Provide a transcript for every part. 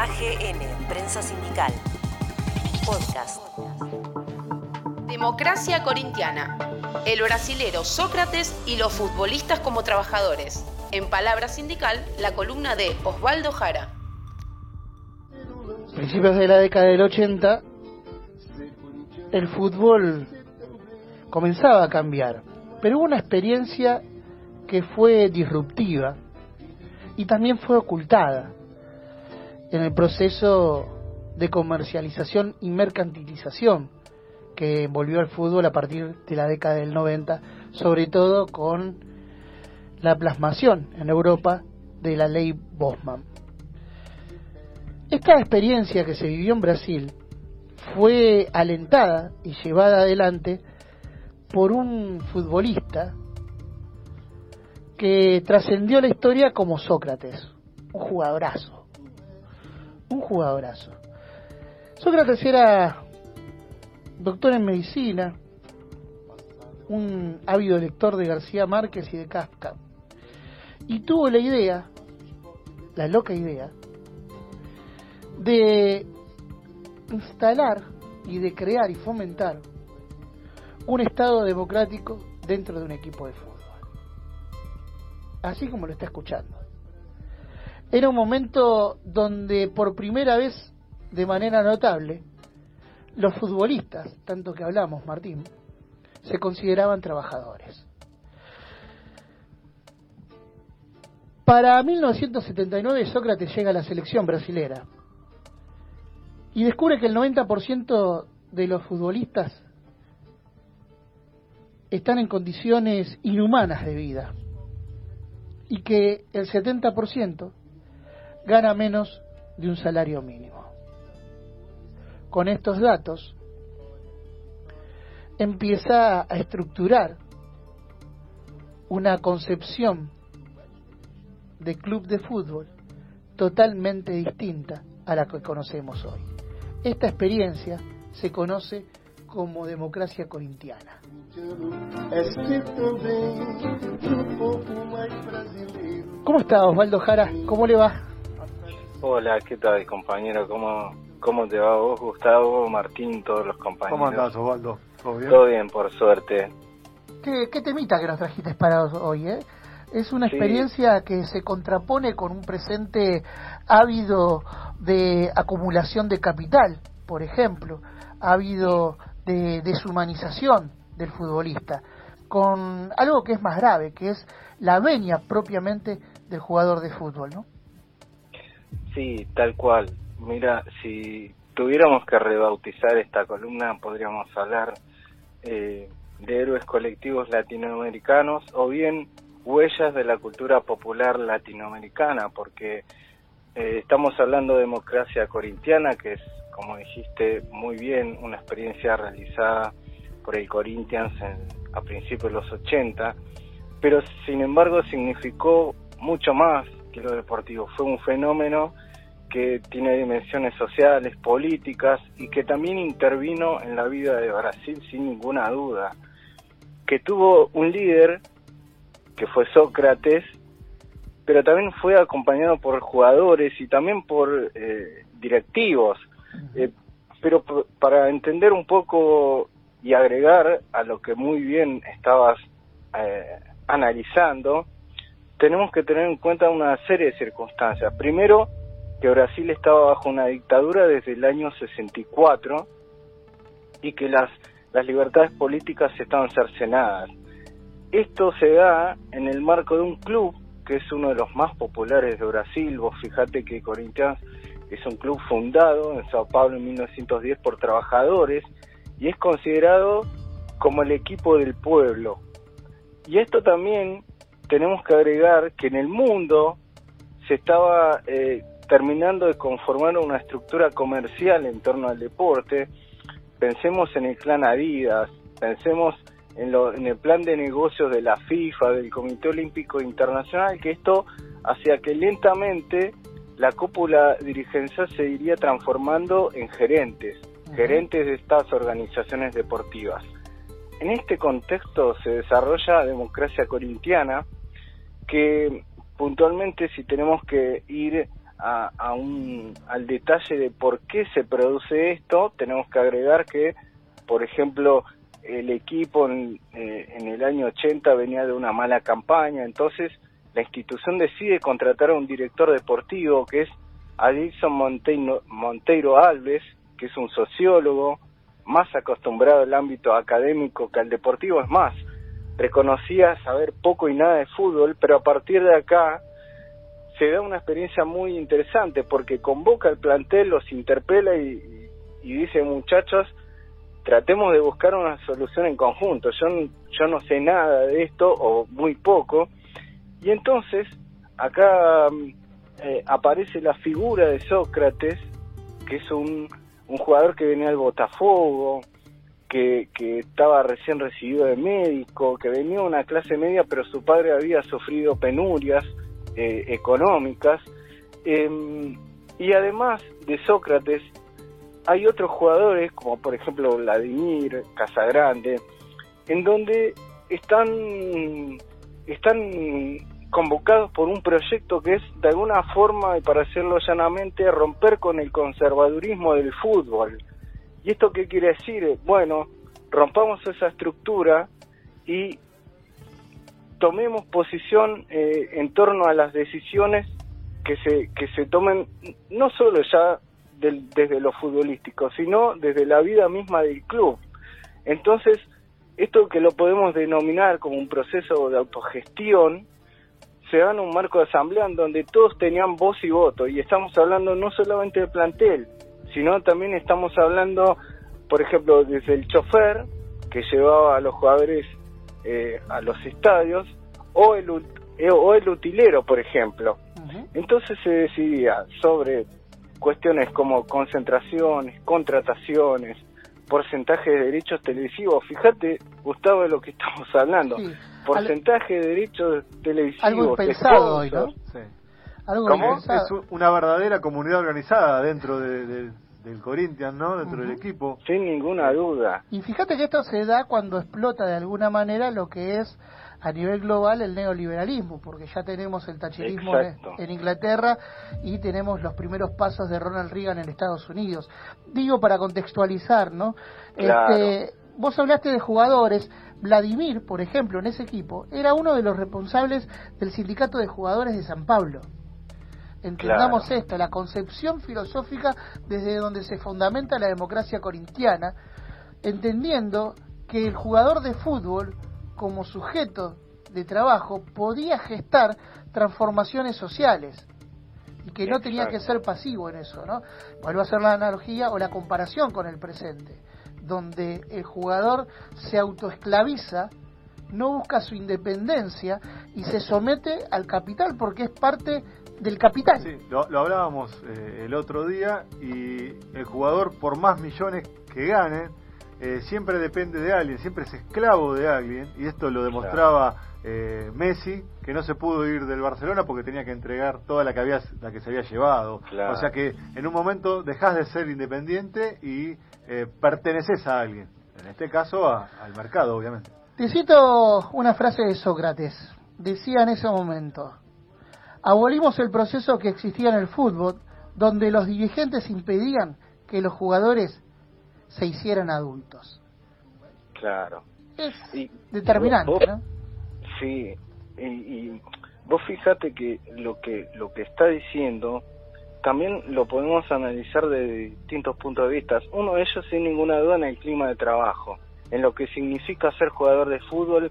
AGN, Prensa Sindical. Podcast. Democracia Corintiana. El brasilero Sócrates y los futbolistas como trabajadores. En palabra sindical, la columna de Osvaldo Jara. Principios de la década del 80, el fútbol comenzaba a cambiar, pero hubo una experiencia que fue disruptiva y también fue ocultada en el proceso de comercialización y mercantilización que envolvió al fútbol a partir de la década del 90, sobre todo con la plasmación en Europa de la ley Bosman. Esta experiencia que se vivió en Brasil fue alentada y llevada adelante por un futbolista que trascendió la historia como Sócrates, un jugadorazo, un jugadorazo. Sócrates era doctor en medicina, un ávido lector de García Márquez y de Kafka, y tuvo la idea, la loca idea, de instalar y de crear y fomentar un Estado democrático dentro de un equipo de fútbol. Así como lo está escuchando. Era un momento donde por primera vez, de manera notable, los futbolistas, tanto que hablamos, Martín, se consideraban trabajadores. Para 1979 Sócrates llega a la selección brasilera y descubre que el 90% de los futbolistas están en condiciones inhumanas de vida y que el 70% gana menos de un salario mínimo. Con estos datos empieza a estructurar una concepción de club de fútbol totalmente distinta a la que conocemos hoy. Esta experiencia se conoce como democracia corintiana. ¿Cómo está Osvaldo Jara? ¿Cómo le va? Hola, ¿qué tal compañero? ¿Cómo, cómo te va vos, Gustavo, Martín, todos los compañeros? ¿Cómo andás, Osvaldo? ¿Todo bien? Todo bien, por suerte. ¿Qué, qué temita que nos trajiste para hoy, eh? Es una experiencia que se contrapone con un presente ávido de acumulación de capital, por ejemplo. Habido de deshumanización del futbolista, con algo que es más grave, que es la venia propiamente del jugador de fútbol, ¿no? Sí, tal cual. Mira, si tuviéramos que rebautizar esta columna, podríamos hablar eh, de héroes colectivos latinoamericanos o bien huellas de la cultura popular latinoamericana, porque eh, estamos hablando de democracia corintiana, que es, como dijiste muy bien, una experiencia realizada por el Corinthians a principios de los 80, pero sin embargo significó mucho más que lo deportivo. Fue un fenómeno que tiene dimensiones sociales, políticas y que también intervino en la vida de Brasil sin ninguna duda. Que tuvo un líder que fue Sócrates, pero también fue acompañado por jugadores y también por eh, directivos. Eh, pero para entender un poco y agregar a lo que muy bien estabas eh, analizando, tenemos que tener en cuenta una serie de circunstancias. Primero, que Brasil estaba bajo una dictadura desde el año 64 y que las, las libertades políticas estaban cercenadas. Esto se da en el marco de un club que es uno de los más populares de Brasil. Vos fijate que Corinthians es un club fundado en Sao Paulo en 1910 por trabajadores y es considerado como el equipo del pueblo. Y esto también tenemos que agregar que en el mundo se estaba eh, terminando de conformar una estructura comercial en torno al deporte. Pensemos en el clan Adidas, pensemos en, lo, en el plan de negocios de la FIFA, del Comité Olímpico Internacional, que esto hacía que lentamente la cúpula dirigencial se iría transformando en gerentes, gerentes de estas organizaciones deportivas. En este contexto se desarrolla democracia corintiana, que puntualmente si tenemos que ir a, un, al detalle de por qué se produce esto, tenemos que agregar que, por ejemplo, el equipo en, eh, el año 80 venía de una mala campaña, entonces la institución decide contratar a un director deportivo que es Adilson Monteiro, Monteiro Alves, que es un sociólogo más acostumbrado al ámbito académico que al deportivo, es más, reconocía saber poco y nada de fútbol, pero a partir de acá se da una experiencia muy interesante porque convoca al plantel, los interpela y, y dice muchachos, tratemos de buscar una solución en conjunto. Yo, yo no sé nada de esto o muy poco. Y entonces acá eh, aparece la figura de Sócrates, que es un, un jugador que venía del Botafogo, que, estaba recién recibido de médico, que venía de una clase media, pero su padre había sufrido penurias eh, económicas. Em, y además de Sócrates, hay otros jugadores, como por ejemplo Vladimir, Casagrande, en donde están, están convocados por un proyecto que es de alguna forma, y para decirlo llanamente, romper con el conservadurismo del fútbol. ¿Y esto qué quiere decir? Bueno, rompamos esa estructura y tomemos posición eh, en torno a las decisiones que se, que se tomen, no solo ya desde lo futbolístico, sino desde la vida misma del club. Entonces, esto que lo podemos denominar como un proceso de autogestión, se da en un marco de asamblea en donde todos tenían voz y voto, y estamos hablando no solamente del plantel, sino también estamos hablando, por ejemplo, desde el chofer que llevaba a los jugadores eh, a los estadios, o el, eh, o el utilero, por ejemplo. Entonces se decidía sobre cuestiones como concentraciones, contrataciones, porcentaje de derechos televisivos. Fíjate, Gustavo, de lo que estamos hablando. porcentaje de derechos televisivos. Algo impensado hoy, ¿no? Sí. Algo Es una verdadera comunidad organizada dentro del Corinthians, ¿no? Dentro del equipo. Sin ninguna duda. Y fíjate que esto se da cuando explota de alguna manera lo que es a nivel global el neoliberalismo, porque ya tenemos el tacherismo en, Inglaterra y tenemos los primeros pasos de Ronald Reagan en Estados Unidos. Digo para contextualizar, ¿no? Este, vos hablaste de jugadores. Vladimir, por ejemplo, en ese equipo, era uno de los responsables del sindicato de jugadores de San Pablo. Entendamos esto, la concepción filosófica desde donde se fundamenta la democracia corintiana, entendiendo que el jugador de fútbol como sujeto de trabajo podía gestar transformaciones sociales y que no tenía que ser pasivo en eso, ¿no? Vuelvo a hacer la analogía o la comparación con el presente, donde el jugador se autoesclaviza, no busca su independencia y se somete al capital porque es parte del capital. Sí, lo, hablábamos eh, el otro día y el jugador por más millones que gane, eh, siempre depende de alguien, siempre es esclavo de alguien, y esto lo demostraba eh, Messi, que no se pudo ir del Barcelona porque tenía que entregar toda la que, había, la que se había llevado. O sea que en un momento dejas de ser independiente y eh, perteneces a alguien, en este caso al mercado, obviamente. Te cito una frase de Sócrates, decía en ese momento, abolimos el proceso que existía en el fútbol, donde los dirigentes impedían que los jugadores se hicieran adultos. Claro. Es determinante, ¿no? Sí, y, vos fíjate que lo que lo que está diciendo también lo podemos analizar de distintos puntos de vista. Uno de ellos, sin ninguna duda, en el clima de trabajo, en lo que significa ser jugador de fútbol.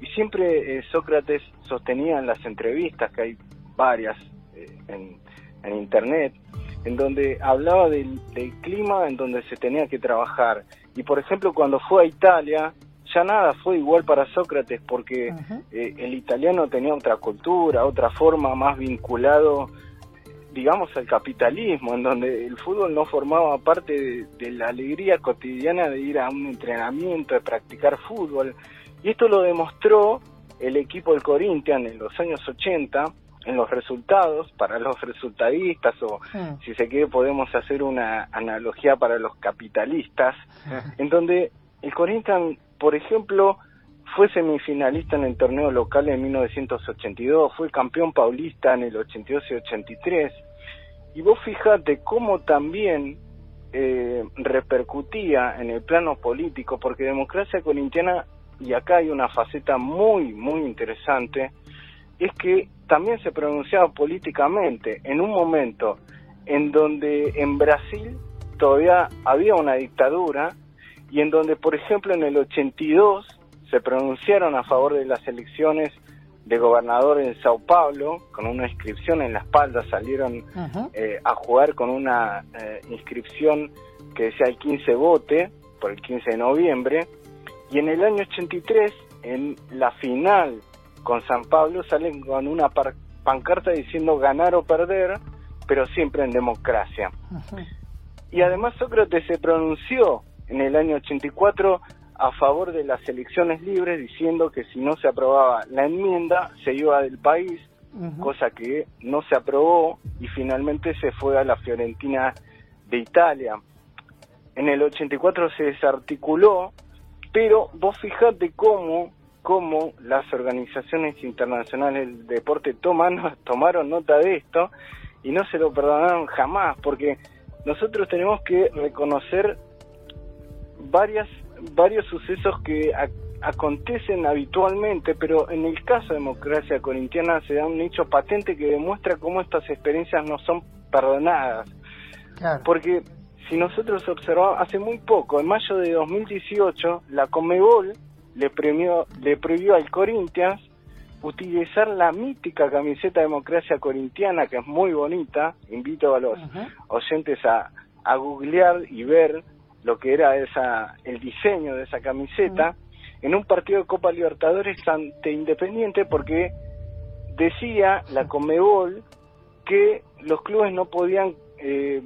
Y siempre eh, Sócrates sostenía en las entrevistas, que hay varias eh, en, en Internet, en donde hablaba del, clima en donde se tenía que trabajar. Y por ejemplo, cuando fue a Italia, ya nada fue igual para Sócrates porque eh, el italiano tenía otra cultura, otra forma más vinculado, digamos, al capitalismo, en donde el fútbol no formaba parte de, de, la alegría cotidiana de ir a un entrenamiento, de practicar fútbol. Y esto lo demostró el equipo del Corinthians en los años 80, en los resultados para los resultadistas o si se quiere podemos hacer una analogía para los capitalistas en donde el Corinthians por ejemplo fue semifinalista en el torneo local en 1982 fue campeón paulista en el 82 y 83 Y vos fijate cómo también eh, repercutía en el plano político, porque democracia corintiana, y acá hay una faceta muy, muy interesante, es que también se pronunciaba políticamente en un momento en donde en Brasil todavía había una dictadura y en donde, por ejemplo, en el 82 se pronunciaron a favor de las elecciones de gobernador en Sao Paulo, con una inscripción en la espalda, salieron eh, a jugar con una eh, inscripción que decía el 15 vote, por el 15 de noviembre, y en el año 83, en la final con San Pablo, salen con una pancarta diciendo ganar o perder, pero siempre en democracia. Y además Sócrates se pronunció en el año 84 a favor de las elecciones libres, diciendo que si no se aprobaba la enmienda, se iba del país, cosa que no se aprobó y finalmente se fue a la Fiorentina de Italia. En el 84 se desarticuló, pero vos fijate cómo, cómo las organizaciones internacionales del deporte toman, tomaron nota de esto y no se lo perdonaron jamás, porque nosotros tenemos que reconocer varias varios sucesos que acontecen habitualmente, pero en el caso de democracia corintiana se da un hecho patente que demuestra cómo estas experiencias no son perdonadas. Porque si nosotros observamos, hace muy poco, en mayo de 2018, la Comebol le, premió, le prohibió al Corinthians utilizar la mítica camiseta democracia corintiana, que es muy bonita. Invito a los oyentes a, a googlear y ver lo que era esa el diseño de esa camiseta en un partido de Copa Libertadores ante Independiente porque decía la Comebol que los clubes no podían eh,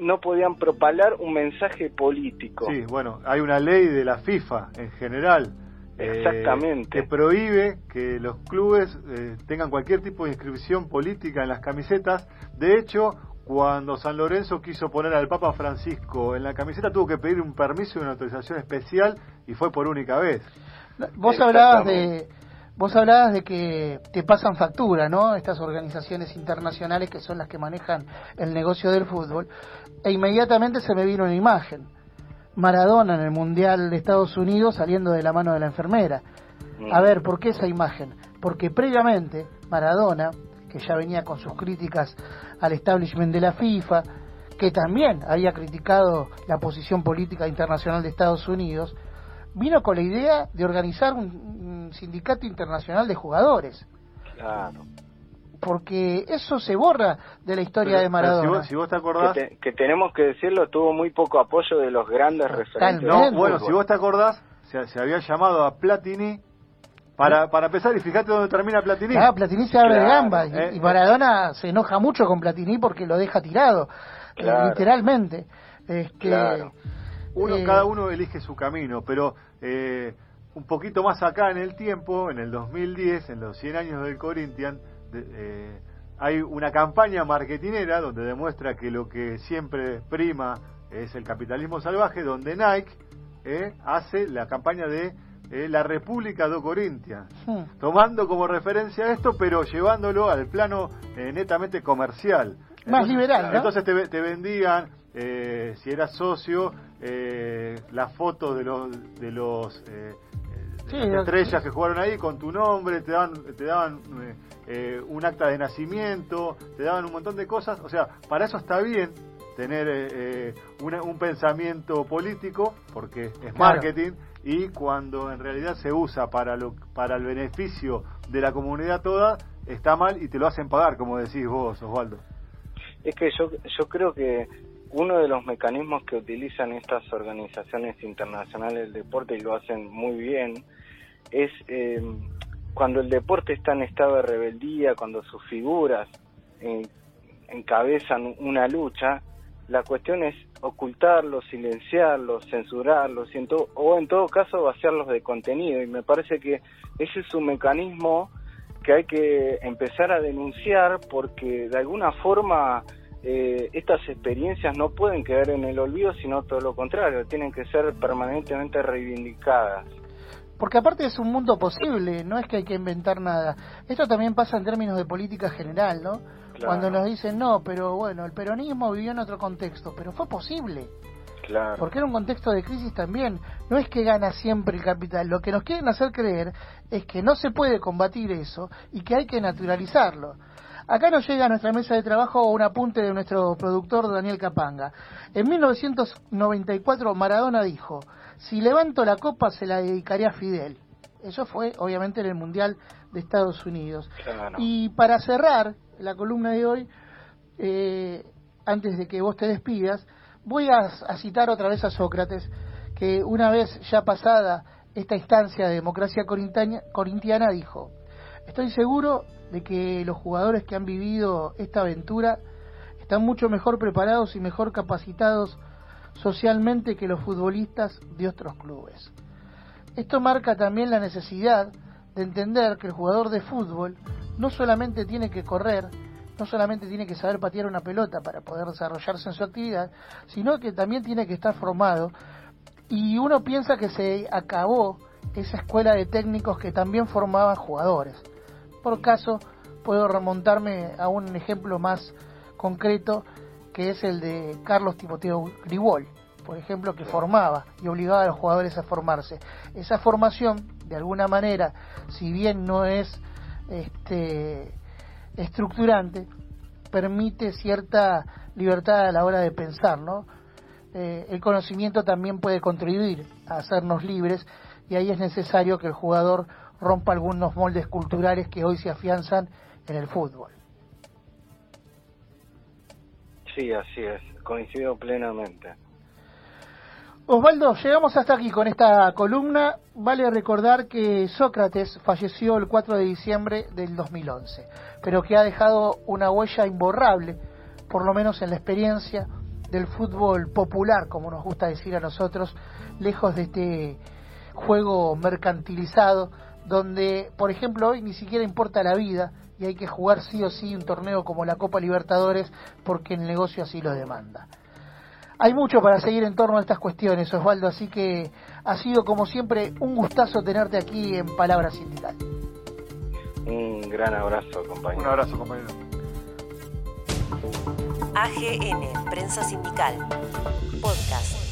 no podían propalar un mensaje político. Sí, bueno, hay una ley de la FIFA en general eh, Exactamente. que prohíbe que los clubes eh, tengan cualquier tipo de inscripción política en las camisetas. De hecho, cuando San Lorenzo quiso poner al Papa Francisco en la camiseta, tuvo que pedir un permiso y una autorización especial y fue por única vez. Vos hablabas de vos hablabas de que te pasan factura, ¿no? Estas organizaciones internacionales que son las que manejan el negocio del fútbol. E inmediatamente se me vino una imagen. Maradona en el Mundial de Estados Unidos saliendo de la mano de la enfermera. A ver, ¿por qué esa imagen? Porque previamente Maradona que ya venía con sus críticas al establishment de la FIFA, que también había criticado la posición política internacional de Estados Unidos, vino con la idea de organizar un, sindicato internacional de jugadores. Claro. Porque eso se borra de la historia de Maradona. Si vos, te acordás... Que, tenemos que decirlo, tuvo muy poco apoyo de los grandes referentes. No, bueno, si vos te acordás, se, se había llamado a Platini para, para empezar, y fíjate dónde termina Platini. Ah, Platini se abre de gamba. Y, eh. Maradona se enoja mucho con Platini porque lo deja tirado. Eh, literalmente. Es que, uno, eh, cada uno elige su camino, pero un poquito más acá en el tiempo, en el 2010, en los 100 años del Corinthians, hay una campaña marketinera donde demuestra que lo que siempre prima es el capitalismo salvaje, donde Nike hace la campaña de eh, la República de Corintia, tomando como referencia esto, pero llevándolo al plano eh, netamente comercial. Más liberal, ¿no? Entonces te, te vendían, eh, si eras socio, las fotos de los, de los estrellas que jugaron ahí con tu nombre, te daban, te daban un acta de nacimiento, te daban un montón de cosas. O sea, para eso está bien tener un pensamiento político, porque es marketing y cuando en realidad se usa para, lo, para el beneficio de la comunidad toda, está mal y te lo hacen pagar, como decís vos, Osvaldo. Es que yo, yo creo que uno de los mecanismos que utilizan estas organizaciones internacionales del deporte y lo hacen muy bien es eh, cuando el deporte está en estado de rebeldía, cuando sus figuras eh, encabezan una lucha, la cuestión es ocultarlos, silenciarlos, censurarlos o en todo caso vaciarlos de contenido. Y me parece que ese es un mecanismo que hay que empezar a denunciar porque de alguna forma eh, estas experiencias no pueden quedar en el olvido, sino todo lo contrario, tienen que ser permanentemente reivindicadas. Porque aparte es un mundo posible, no es que hay que inventar nada. Esto también pasa en términos de política general, ¿no? Cuando nos dicen, no, pero bueno, el peronismo vivió en otro contexto, pero fue posible. Claro. Porque era un contexto de crisis también. No es que gana siempre el capital. Lo que nos quieren hacer creer es que no se puede combatir eso y que hay que naturalizarlo. Acá nos llega a nuestra mesa de trabajo un apunte de nuestro productor Daniel Capanga. En 1994 Maradona dijo, si levanto la copa se la dedicaré a Fidel. Eso fue obviamente en el Mundial de Estados Unidos. Claro. Y para cerrar la columna de hoy, eh, antes de que vos te despidas, voy a, a citar otra vez a Sócrates, que una vez ya pasada esta instancia de democracia corintiana, corintiana dijo, estoy seguro de que los jugadores que han vivido esta aventura están mucho mejor preparados y mejor capacitados socialmente que los futbolistas de otros clubes. Esto marca también la necesidad de entender que el jugador de fútbol no solamente tiene que correr, no solamente tiene que saber patear una pelota para poder desarrollarse en su actividad, sino que también tiene que estar formado. Y uno piensa que se acabó esa escuela de técnicos que también formaban jugadores. Por caso, puedo remontarme a un ejemplo más concreto, que es el de Carlos Timoteo Gribol, por ejemplo, que formaba y obligaba a los jugadores a formarse. Esa formación, de alguna manera, si bien no es este, estructurante, permite cierta libertad a la hora de pensar, ¿no? Eh, el conocimiento también puede contribuir a hacernos libres y ahí es necesario que el jugador rompa algunos moldes culturales que hoy se afianzan en el fútbol. Sí, así es, coincido plenamente. Osvaldo, llegamos hasta aquí con esta columna. Vale recordar que Sócrates falleció el 4 de diciembre del 2011, pero que ha dejado una huella imborrable, por lo menos en la experiencia del fútbol popular, como nos gusta decir a nosotros, lejos de este juego mercantilizado, donde, por ejemplo, hoy ni siquiera importa la vida y hay que jugar sí o sí un torneo como la Copa Libertadores porque el negocio así lo demanda. Hay mucho para seguir en torno a estas cuestiones, Osvaldo, así que ha sido como siempre un gustazo tenerte aquí en Palabra Sindical. Un gran abrazo, compañero. Un abrazo, compañero. AGN, Prensa Sindical, Podcast.